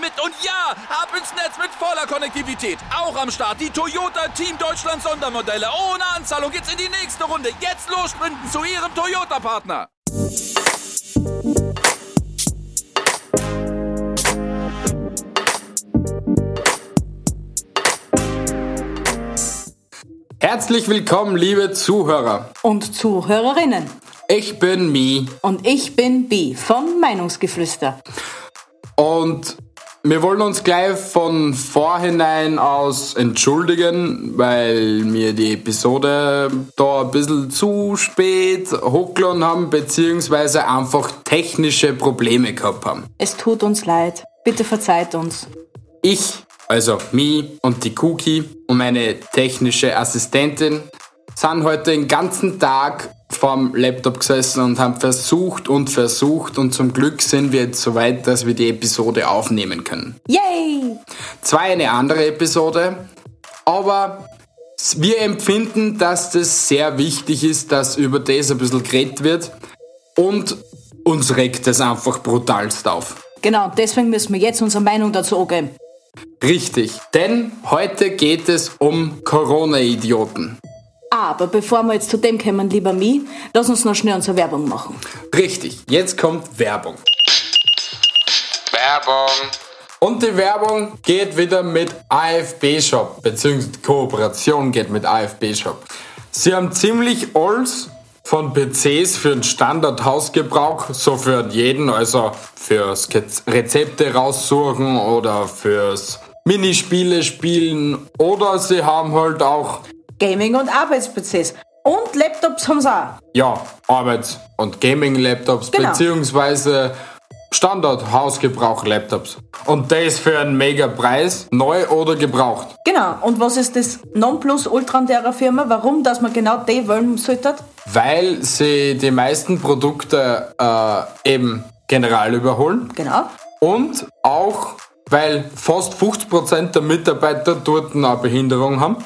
mit. Und ja, ab ins Netz mit voller Konnektivität. Auch am Start die Toyota Team Deutschland Sondermodelle. Ohne Anzahlung geht's in die nächste Runde. Jetzt los sprinten zu Ihrem Toyota-Partner. Herzlich willkommen, liebe Zuhörer. Und Zuhörerinnen. Ich bin Mi Und ich bin Bi von Meinungsgeflüster. und wir wollen uns gleich von vorhinein aus entschuldigen, weil wir die Episode da ein bisschen zu spät hochgeladen haben, beziehungsweise einfach technische Probleme gehabt haben. Es tut uns leid. Bitte verzeiht uns. Ich, also Mi und die Cookie und meine technische Assistentin sind heute den ganzen Tag vorm Laptop gesessen und haben versucht und versucht und zum Glück sind wir jetzt so weit, dass wir die Episode aufnehmen können. Yay! Zwar eine andere Episode, aber wir empfinden, dass das sehr wichtig ist, dass über das ein bisschen geredet wird und uns regt das einfach brutalst auf. Genau, deswegen müssen wir jetzt unsere Meinung dazu angeben. Richtig, denn heute geht es um Corona-Idioten. Aber bevor wir jetzt zu dem kommen, lieber Mi, lass uns noch schnell unsere Werbung machen. Richtig, jetzt kommt Werbung. Werbung. Und die Werbung geht wieder mit AFB Shop, beziehungsweise die Kooperation geht mit AFB Shop. Sie haben ziemlich alles von PCs für den Standard-Hausgebrauch, so für jeden, also fürs Rezepte raussuchen oder fürs Minispiele spielen oder sie haben halt auch Gaming- und Arbeits-PCs. Und Laptops haben sie auch. ja, Arbeits- und Gaming-Laptops, Genau. beziehungsweise Standard-Hausgebrauch-Laptops. Und das für einen mega Preis, neu oder gebraucht. Genau. Und was ist das Nonplusultra an der Firma? Warum, dass man genau die wählen sollte? Weil sie die meisten Produkte äh, eben general überholen Genau. und auch weil fast 50% der Mitarbeiter dort eine Behinderung haben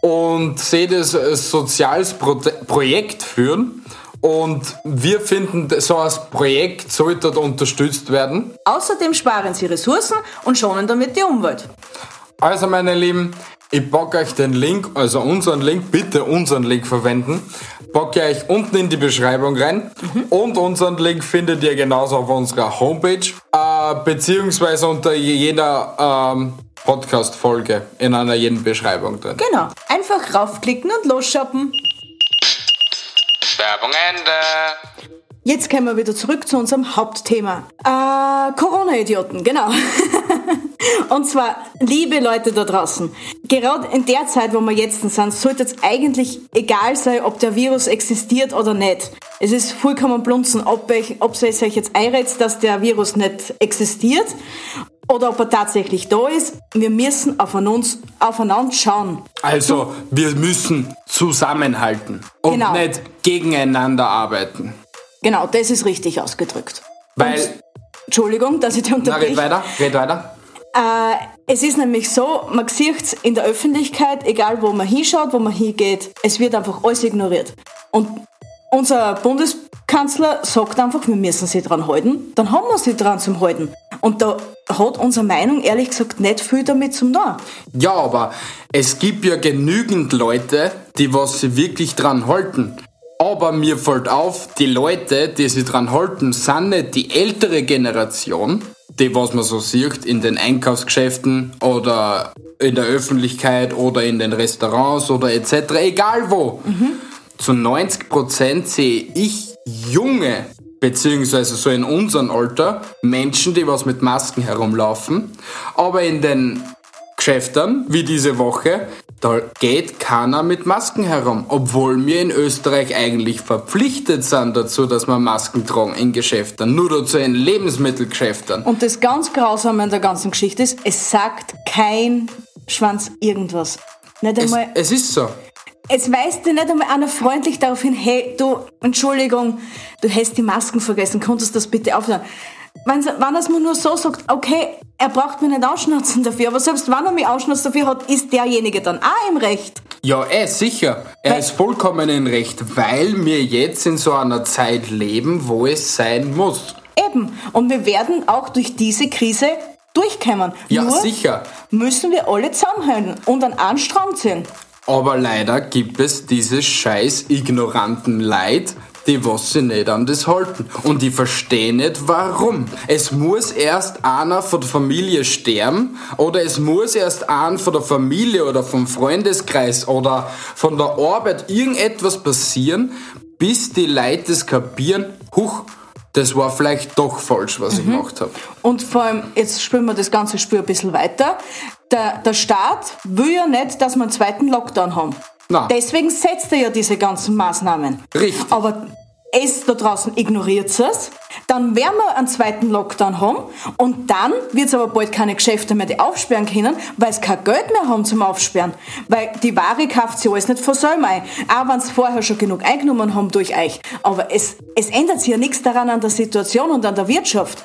und sie das als soziales Pro Projekt führen. Und wir finden, so ein Projekt sollte unterstützt werden. Außerdem sparen sie Ressourcen und schonen damit die Umwelt. Also meine Lieben, ich packe euch den Link, also unseren Link, bitte unseren Link verwenden. Packe ich euch unten in die Beschreibung rein. Und unseren Link findet ihr genauso auf unserer Homepage, äh, beziehungsweise unter jeder ähm, Podcast-Folge in einer jeden Beschreibung drin. Genau. Einfach raufklicken und losshoppen. Werbung Ende. Jetzt kommen wir wieder zurück zu unserem Hauptthema. Äh, Corona-Idioten, genau. Und zwar, liebe Leute da draußen, gerade in der Zeit, wo wir jetzt sind, sollte es eigentlich egal sein, ob der Virus existiert oder nicht. Es ist vollkommen blunzen, ob, ich, ob es euch jetzt einredet, dass der Virus nicht existiert oder ob er tatsächlich da ist. Wir müssen auf uns, aufeinander schauen. Also, wir müssen zusammenhalten und Genau. nicht gegeneinander arbeiten. Genau, das ist richtig ausgedrückt. Weil, Entschuldigung, dass ich dich na, red unterbreche. weiter, red weiter. Äh, es ist nämlich so, man sieht in der Öffentlichkeit, egal wo man hinschaut, wo man hingeht, es wird einfach alles ignoriert. Und unser Bundeskanzler sagt einfach, wir müssen sie dran halten, dann haben wir sie dran zum Halten. Und da hat unsere Meinung ehrlich gesagt nicht viel damit zum tun. Ja, aber es gibt ja genügend Leute, die was sie wirklich dran halten. Aber mir fällt auf, die Leute, die sich dran halten, sind nicht die ältere Generation, die was man so sieht in den Einkaufsgeschäften oder in der Öffentlichkeit oder in den Restaurants oder etc. Egal wo. Zu 90% sehe ich junge, beziehungsweise so in unserem Alter, Menschen, die was mit Masken herumlaufen. Aber in den Geschäftern, wie diese Woche, da geht keiner mit Masken herum, obwohl wir in Österreich eigentlich verpflichtet sind dazu, dass wir Masken tragen in Geschäften, nur dazu in Lebensmittelgeschäften. Und das ganz Grausame an der ganzen Geschichte ist, es sagt kein Schwanz irgendwas. Nicht Es, einmal, es ist so. Es weist dir nicht einmal einer freundlich darauf hin, hey, du, Entschuldigung, du hast die Masken vergessen, konntest das bitte aufhören? Wenn, wenn er es mir nur so sagt, okay, er braucht mich nicht ausschnatzen dafür, aber selbst wenn er mich ausschnatzt dafür hat, ist derjenige dann auch im Recht. Ja, eh, sicher. Er Weil- ist vollkommen in Recht, weil wir jetzt in so einer Zeit leben, wo es sein muss. Eben. Und wir werden auch durch diese Krise durchkommen. Ja, Nur sicher. müssen wir alle zusammenhalten und an einen Strang ziehen. Aber leider gibt es diese scheiß ignoranten Leid, die was sie nicht an das halten. Und ich verstehe nicht warum. Es muss erst einer von der Familie sterben oder es muss erst einer von der Familie oder vom Freundeskreis oder von der Arbeit irgendetwas passieren, bis die Leute das kapieren, huch, das war vielleicht doch falsch, was ich gemacht habe. Und vor allem, jetzt spielen wir das ganze Spiel ein bisschen weiter. Der, der Staat will ja nicht, dass wir einen zweiten Lockdown haben. Na. Deswegen setzt er ja diese ganzen Maßnahmen. Richtig. Aber es da draußen ignoriert es, dann werden wir einen zweiten Lockdown haben und dann wird es aber bald keine Geschäfte mehr, die aufsperren können, weil sie kein Geld mehr haben zum Aufsperren. Weil die Ware kauft sie alles nicht von selber ein. Auch wenn sie vorher schon genug eingenommen haben durch euch. Aber es, es ändert sich ja nichts daran an der Situation und an der Wirtschaft.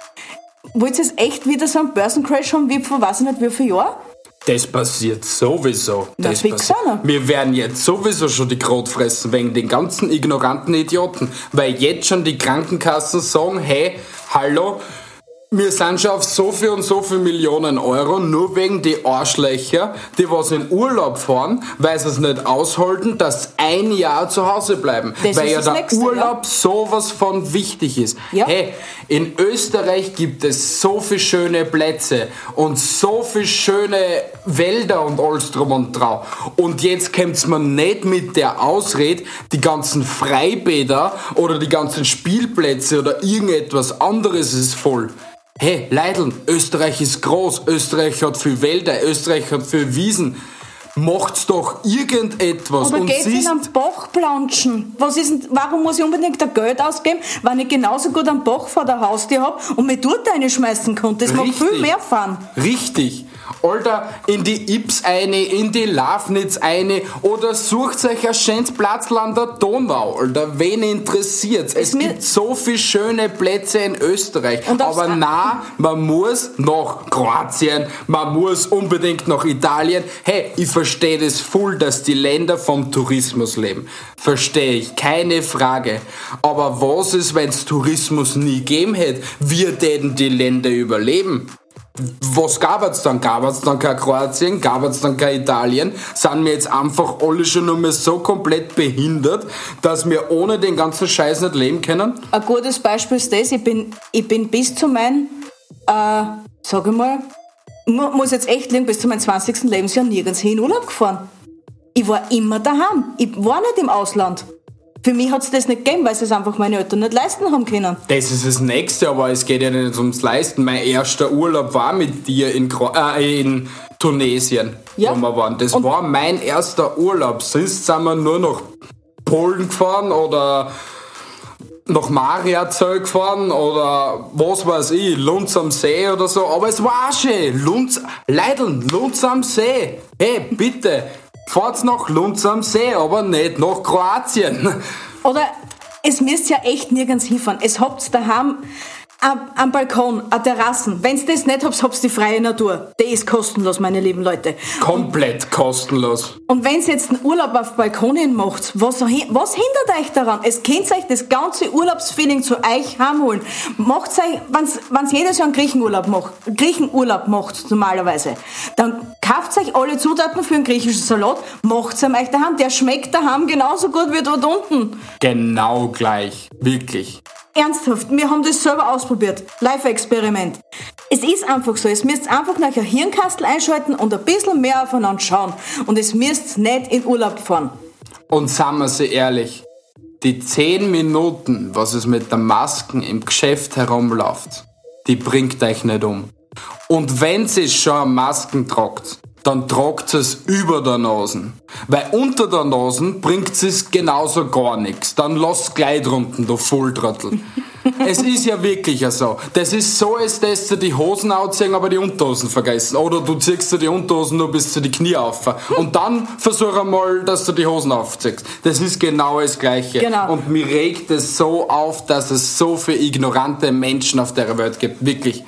Wollt ihr jetzt echt wieder so einen Börsencrash haben wie vor weiß ich nicht wie viel Jahren? Das passiert sowieso. Na, Das fix passiert. Wir werden jetzt sowieso schon die Krot fressen wegen den ganzen ignoranten Idioten, weil jetzt schon die Krankenkassen sagen, hey, hallo, wir sind schon auf so viel und so viel Millionen Euro, nur wegen die Arschlöcher, die was in Urlaub fahren, weil sie es nicht aushalten, dass ein Jahr zu Hause bleiben. Das weil ja der Nächste, Urlaub sowas von wichtig ist. Ja. Hey, in Österreich gibt es so viele schöne Plätze und so viele schöne Wälder und alles drum und drauf. Und jetzt kommt's mir nicht mit der Ausrede, die ganzen Freibäder oder die ganzen Spielplätze oder irgendetwas anderes ist voll. Hey, Leideln, Österreich ist groß, Österreich hat viel Wälder, Österreich hat viel Wiesen. Macht's doch irgendetwas Oder und geht's in siehst, einen Bach planschen? Was ist denn, warum muss ich unbedingt da Geld ausgeben, wenn ich genauso gut einen Bach vor der Haustür hab und mir dort reinschmeißen kann? Das mag viel mehr fahren. Richtig. Alter, in die Ips eine, in die Lafnitz eine oder sucht euch ein schönes Platzl an der Donau, Alter. Wen interessiert's? Es mir- gibt so viele schöne Plätze in Österreich. Und Aber na, man muss nach Kroatien, man muss unbedingt nach Italien. Hey, ich verstehe das voll, dass die Länder vom Tourismus leben. Verstehe ich, keine Frage. Aber was ist, wenn's Tourismus nie gegeben hätte? Wir täten die Länder überleben. Was gab es dann? Gab es dann kein Kroatien? Gab es dann kein Italien? Sind wir jetzt einfach alle schon nur mehr so komplett behindert, dass wir ohne den ganzen Scheiß nicht leben können? Ein gutes Beispiel ist das, ich bin, ich bin bis zu meinem, äh, sag ich mal, mu- muss jetzt echt liegen, bis zu meinem 20. Lebensjahr nirgends hin in Urlaub gefahren. Ich war immer daheim. Ich war nicht im Ausland. Für mich hat's das nicht gegeben, weil sie es einfach meine Eltern nicht leisten haben können. Das ist das Nächste, aber es geht ja nicht ums Leisten. Mein erster Urlaub war mit dir in, Kro äh, in Tunesien, Ja. wo wir waren. Das Und- war mein erster Urlaub. Sonst sind wir nur nach Polen gefahren oder nach Mariazell gefahren oder was weiß ich, Lunz am See oder so. Aber es war auch schön. Lunz, Leideln, Lunz am See. Hey, bitte, fahrt's nach Lunz am See, aber nicht nach Kroatien. Oder es müsst ja echt nirgends hinfahren. Es habt daheim am, am Balkon, an Terrassen. Wenn's das nicht habt, habt's die freie Natur. Die ist kostenlos, meine lieben Leute. Komplett kostenlos. Und wenn's jetzt einen Urlaub auf Balkonien macht, was, was hindert euch daran? Es könnt euch das ganze Urlaubsfeeling zu euch heimholen. Macht's euch, wenn's, wenn's jedes Jahr einen Griechenurlaub macht, Griechenurlaub macht normalerweise, dann kauft euch alle Zutaten für einen griechischen Salat, macht's am euch daheim. Der schmeckt daheim genauso gut wie dort unten. Genau gleich. Wirklich. Ernsthaft, wir haben das selber ausprobiert. Live-Experiment. Es ist einfach so, es müsst einfach nach ein Hirnkastel einschalten und ein bisschen mehr aufeinander schauen. Und es müsst nicht in Urlaub fahren. Und sagen wir sie ehrlich, die 10 Minuten, was es mit der Masken im Geschäft herumläuft, die bringt euch nicht um. Und wenn sie schon Masken tragt, dann tragt es über der Nase. Weil unter der Nase bringt es genauso gar nichts. Dann lass gleich drunten, du Volltrottel. es ist ja wirklich so. Das ist so, als dass du die Hosen ausziehen, aber die Unterhosen vergessen. Oder du ziehst dir die Unterhosen nur bis zu die Knie auf. Und dann versuch einmal, dass du die Hosen aufziehst. Das ist genau das Gleiche. Genau. Und mir regt es so auf, dass es so viele ignorante Menschen auf der Welt gibt. Wirklich.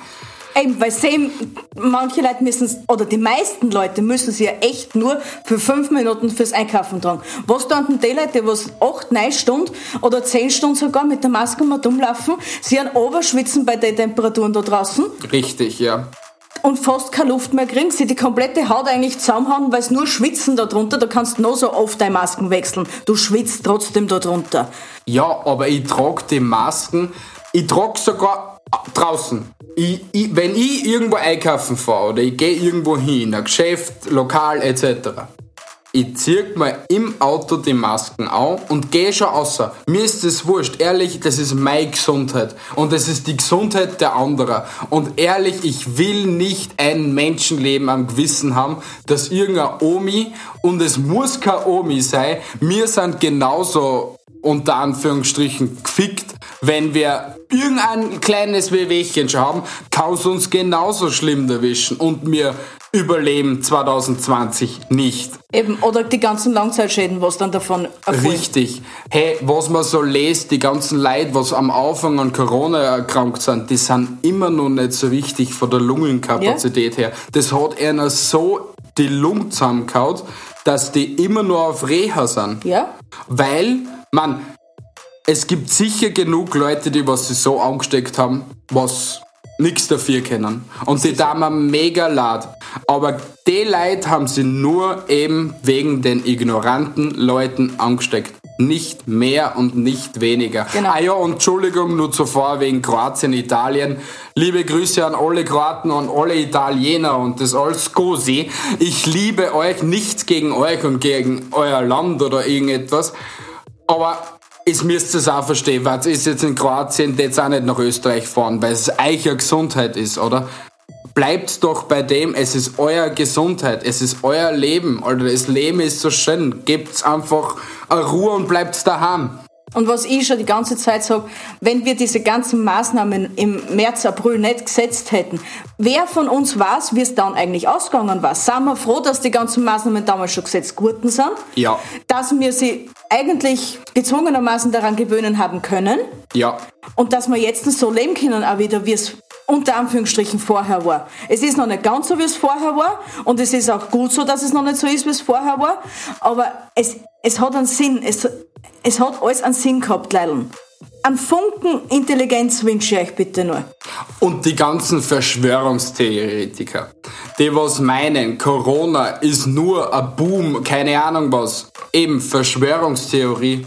Eben, weil sehen, manche Leute müssen oder die meisten Leute müssen sie ja echt nur für fünf Minuten fürs Einkaufen tragen. Was da die Leute, die was acht, neun Stunden oder zehn Stunden sogar mit der Maske mal rumlaufen, sie an Oberschwitzen bei den Temperaturen da draußen Richtig, ja. und fast keine Luft mehr kriegen, sie die komplette Haut eigentlich zusammenhauen, weil es nur Schwitzen da drunter, da kannst du noch so oft deine Masken wechseln. Du schwitzt trotzdem da drunter. Ja, aber ich trage die Masken, ich trage sogar draußen. Ich, ich, wenn ich irgendwo einkaufen fahre oder ich gehe irgendwo hin, ein Geschäft, Lokal etc., ich zieh mir im Auto die Masken an und gehe schon außer. Mir ist das wurscht. Ehrlich, das ist meine Gesundheit. Und das ist die Gesundheit der anderen. Und ehrlich, ich will nicht ein Menschenleben am Gewissen haben, dass irgendeine Omi, und es muss keine Omi sein, wir sind genauso unter Anführungsstrichen gefickt, wenn wir irgendein kleines Wehwehchen schon haben, kann es uns genauso schlimm erwischen und wir überleben 2020 nicht. Eben, oder die ganzen Langzeitschäden, was dann davon erfolgen. Richtig. Hey, was man so lest, die ganzen Leute, was am Anfang an Corona erkrankt sind, die sind immer noch nicht so richtig von der Lungenkapazität her. Das hat einer so die Lunge zusammengehauen, dass die immer nur auf Reha sind. Ja? Weil, man, es gibt sicher genug Leute, die was sie so angesteckt haben, was nichts dafür können. Und die mir mega leid. Aber die Leute haben sie nur eben wegen den ignoranten Leuten angesteckt. Nicht mehr und nicht weniger. Genau. Ah ja, und Entschuldigung nur zuvor wegen Kroatien, Italien. Liebe Grüße an alle Kroaten und alle Italiener und das alles Gosi. Ich liebe euch, nichts gegen euch und gegen euer Land oder irgendetwas. Aber es müsst es auch verstehen, weil es ist jetzt in Kroatien, jetzt auch nicht nach Österreich fahren, weil es eicher Gesundheit ist, oder? Bleibt doch bei dem, es ist euer Gesundheit, es ist euer Leben, oder das Leben ist so schön. Gebt's einfach Ruhe und bleibt daheim. Und was ich schon die ganze Zeit sage, wenn wir diese ganzen Maßnahmen im März, April nicht gesetzt hätten, wer von uns weiß, wie es dann eigentlich ausgegangen war? Sind wir froh, dass die ganzen Maßnahmen damals schon gesetzt geworden sind? Ja. Dass wir sie eigentlich gezwungenermaßen daran gewöhnen haben können Ja, und dass wir jetzt so leben können, auch wieder, wie es unter Anführungsstrichen vorher war. Es ist noch nicht ganz so, wie es vorher war und es ist auch gut so, dass es noch nicht so ist, wie es vorher war, aber es, es hat einen Sinn, es, es hat alles einen Sinn gehabt, Leideln. Ein Funken Intelligenz wünsche ich euch bitte nur. Und die ganzen Verschwörungstheoretiker, die was meinen, Corona ist nur ein Boom, keine Ahnung was. Eben Verschwörungstheorie.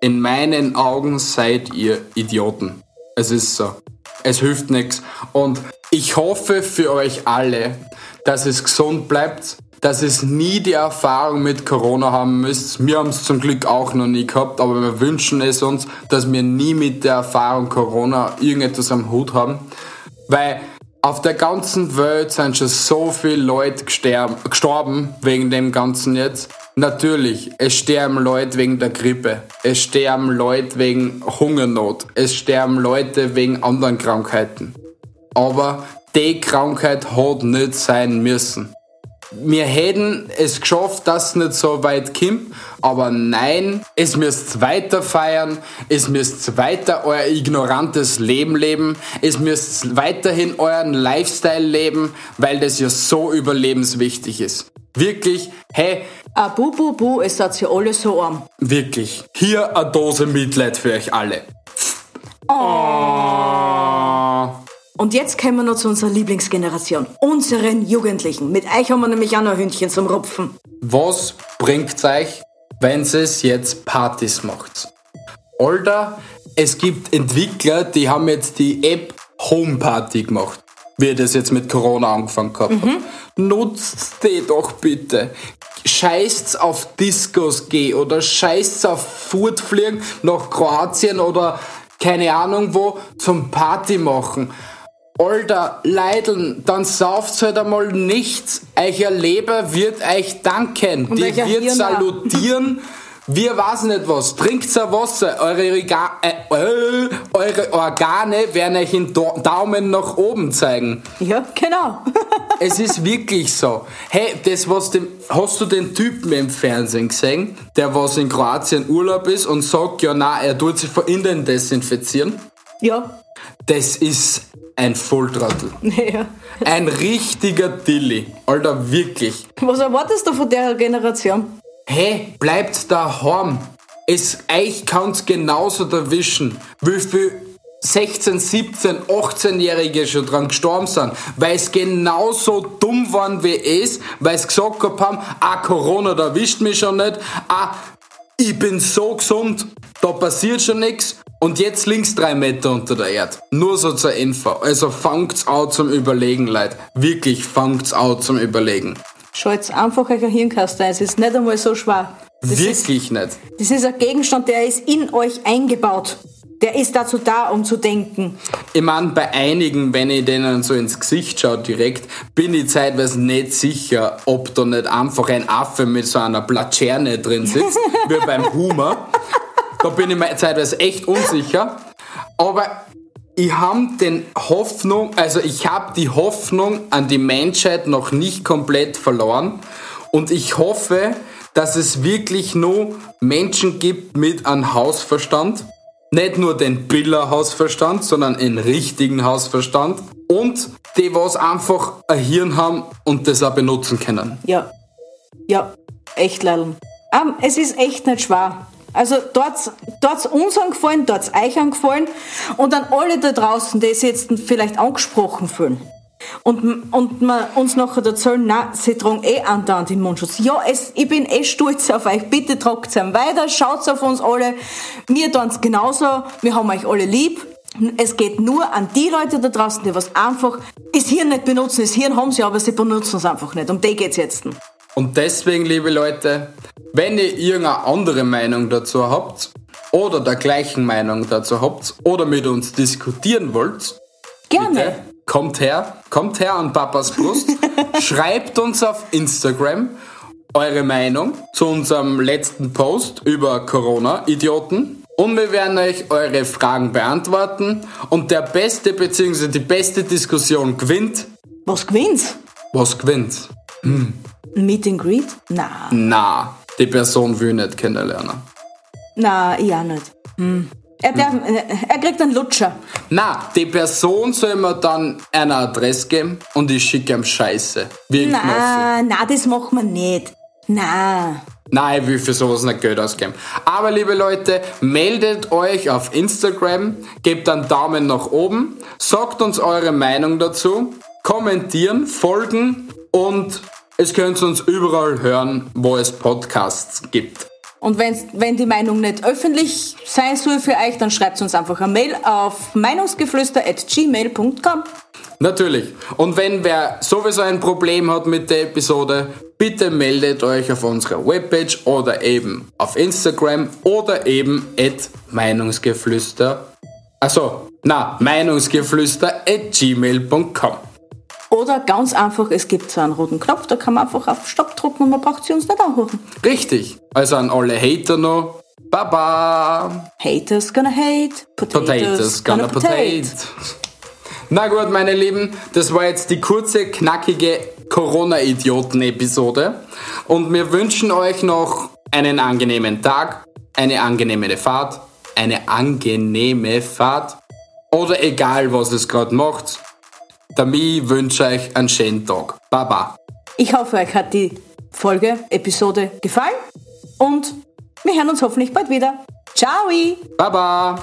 In meinen Augen seid ihr Idioten. Es ist so. Es hilft nichts. Und ich hoffe für euch alle, dass es gesund bleibt, dass es nie die Erfahrung mit Corona haben müsst. Wir haben es zum Glück auch noch nie gehabt, aber wir wünschen es uns, dass wir nie mit der Erfahrung Corona irgendetwas am Hut haben. Weil auf der ganzen Welt sind schon so viele Leute gestorben wegen dem Ganzen jetzt. Natürlich, es sterben Leute wegen der Grippe. Es sterben Leute wegen Hungernot. Es sterben Leute wegen anderen Krankheiten. Aber die Krankheit hat nicht sein müssen. Wir hätten es geschafft, dass es nicht so weit kommt, aber nein, es müsst weiter feiern, es müsst weiter euer ignorantes Leben leben, es müsst weiterhin euren Lifestyle leben, weil das ja so überlebenswichtig ist. Wirklich, hey, Ah, bu, bu, bu, es hat ja alle so arm. wirklich, hier eine Dose Mitleid für euch alle. Oh. Und jetzt kommen wir noch zu unserer Lieblingsgeneration, unseren Jugendlichen. Mit euch haben wir nämlich auch noch Hündchen zum Rupfen. Was bringt's euch, wenn es jetzt Partys macht? Alter, es gibt Entwickler, die haben jetzt die App Home Party gemacht. Wie ich das jetzt mit Corona angefangen gehabt hab. Nutzt die doch bitte. Scheißt's auf Discos geh oder scheißt's auf Fortfliegen nach Kroatien oder keine Ahnung wo zum Party machen. Alter, Leideln, dann sauft's halt einmal nichts. Euer Leber wird euch danken. Und Die wird Hirn auch. salutieren. Wir weiß nicht was. Trinkt ein Wasser. Eure, Rega äh, äh, eure Organe werden euch den Daumen nach oben zeigen. Ja, genau. Es ist wirklich so. Hey, das was dem, hast du den Typen im Fernsehen gesehen, der was in Kroatien Urlaub ist und sagt, ja na, er tut sich von innen desinfizieren? ja. Das ist ein Volltrottel. ja. Ein richtiger Dilly. Alter, wirklich. Was erwartest du von der Generation? Hey, bleibt daheim. Es euch kann's genauso erwischen, wie viel 16, 17, 18-Jährige schon dran gestorben sind, weil es genauso dumm waren wie es, weil es gesagt haben, ah, Corona, da erwischt mich schon nicht, ah, ich bin so gesund, da passiert schon nichts und jetzt links drei Meter unter der Erde. Nur so zur Info. Also fangt's auch zum Überlegen, Leute. Wirklich fangt's auch zum Überlegen. Schalt's einfach euch ein Hirnkasten ein. Es ist nicht einmal so schwer. Das ist, Wirklich nicht. das ist ein Gegenstand, der ist in euch eingebaut. Der ist dazu da, um zu denken. Ich mein, bei einigen, wenn ich denen so ins Gesicht schaue direkt, bin ich zeitweise nicht sicher, ob da nicht einfach ein Affe mit so einer Platscherne drin sitzt, wie beim Humor. Da bin ich mir zeitweise echt unsicher. Aber ich habe den Hoffnung, also ich habe die Hoffnung an die Menschheit noch nicht komplett verloren. Und ich hoffe, dass es wirklich nur Menschen gibt mit einem Hausverstand. Nicht nur den Biller-Hausverstand, sondern einen richtigen Hausverstand. Und die, was einfach ein Hirn haben und das auch benutzen können. Ja. Ja, echt leider. Ähm, es ist echt nicht schwer. Also dort dort's uns angefallen, dort's euch angefallen und an alle da draußen, die sich jetzt vielleicht angesprochen fühlen. Und, und man uns nachher erzählen, na, sie tragen eh andauernd den Mundschutz. Ja, es, ich bin eh stolz auf euch. Bitte tragt ihn weiter, schaut auf uns alle. Wir tun's genauso. Wir haben euch alle lieb. Es geht nur an die Leute da draußen, die was einfach das Hirn nicht benutzen. Das Hirn haben sie, aber sie benutzen es einfach nicht. Um die geht's jetzt. Und deswegen, liebe Leute, wenn ihr irgendeine andere Meinung dazu habt oder der gleichen Meinung dazu habt oder mit uns diskutieren wollt, Gerne. bitte, kommt her, kommt her an Papas Brust, schreibt uns auf Instagram eure Meinung zu unserem letzten Post über Corona-Idioten und wir werden euch eure Fragen beantworten und der beste bzw. die beste Diskussion gewinnt. Was gewinnt? Was gewinnt? Ein Meet and Greet? Na, Na, die Person will nicht kennenlernen. na, ich auch nicht. Hm. Er, darf, er kriegt einen Lutscher. Na, die Person soll mir dann eine Adresse geben und ich schicke ihm Scheiße. Wie. Na, na, das machen wir nicht. Na. Nein, ich will für sowas nicht Geld ausgeben. Aber liebe Leute, meldet euch auf Instagram, gebt einen Daumen nach oben, sagt uns eure Meinung dazu, kommentieren, folgen und es könnt ihr uns überall hören, wo es Podcasts gibt. Und wenn's, wenn die Meinung nicht öffentlich sein soll für euch, dann schreibt uns einfach eine Mail auf meinungsgeflüster.gmail.com. Natürlich. Und wenn wer sowieso ein Problem hat mit der Episode, bitte meldet euch auf unserer Webpage oder eben auf Instagram oder eben at Meinungsgeflüster. Also, na, Meinungsgeflüster at gmail.com. Oder ganz einfach, es gibt so einen roten Knopf, da kann man einfach auf Stopp drücken und man braucht sie uns nicht anhören. Richtig. Also an alle Hater noch. Baba. Haters gonna hate, potatoes, Potatoes gonna potate. Na gut, meine Lieben, das war jetzt die kurze, knackige Corona-Idioten-Episode. Und wir wünschen euch noch einen angenehmen Tag, eine angenehme Fahrt, eine angenehme Fahrt. Oder egal, was es gerade macht. Damit wünsche euch einen schönen Tag. Baba. Ich hoffe, euch hat die Folge, Episode gefallen und wir hören uns hoffentlich bald wieder. Ciao! Baba.